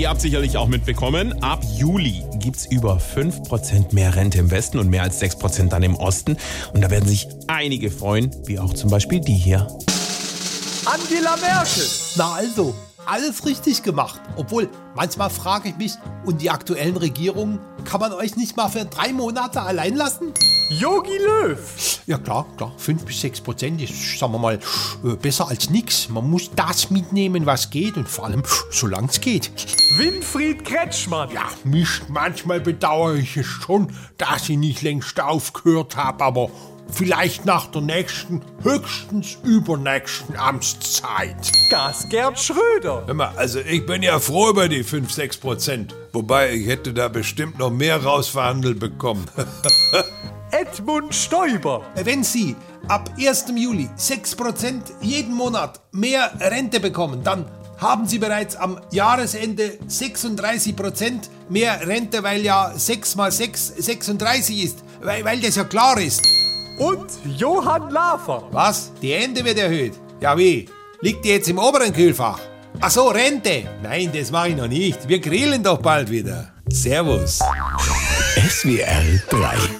Ihr habt sicherlich auch mitbekommen, ab Juli gibt es über 5% mehr Rente im Westen und mehr als 6% dann im Osten. Und da werden sich einige freuen, wie auch zum Beispiel die hier. Angela Merkel. Na also, alles richtig gemacht. Obwohl, manchmal frage ich mich, und die aktuellen Regierungen, kann man euch nicht mal für drei Monate allein lassen? Yogi Löw. Ja klar, klar, 5 bis 6 Prozent ist, sagen wir mal, äh, besser als nichts. Man muss das mitnehmen, was geht und vor allem, solange es geht. Winfried Kretschmann. Ja, mich manchmal bedauere ich es schon, dass ich nicht längst aufgehört habe, aber vielleicht nach der nächsten, höchstens übernächsten Amtszeit. Gas Gerd Schröder. Hör mal, also ich bin ja froh über die 5, 6 Prozent. Wobei, ich hätte da bestimmt noch mehr rausverhandelt bekommen. Edmund Stoiber. Wenn Sie ab 1. Juli 6% jeden Monat mehr Rente bekommen, dann haben Sie bereits am Jahresende 36% mehr Rente, weil ja 6 mal 6 36 ist, weil, weil das ja klar ist. Und Johann Lafer. Was? Die Rente wird erhöht? Ja wie? Liegt die jetzt im oberen Kühlfach? Ach so, Rente? Nein, das mache ich noch nicht. Wir grillen doch bald wieder. Servus. SWR 3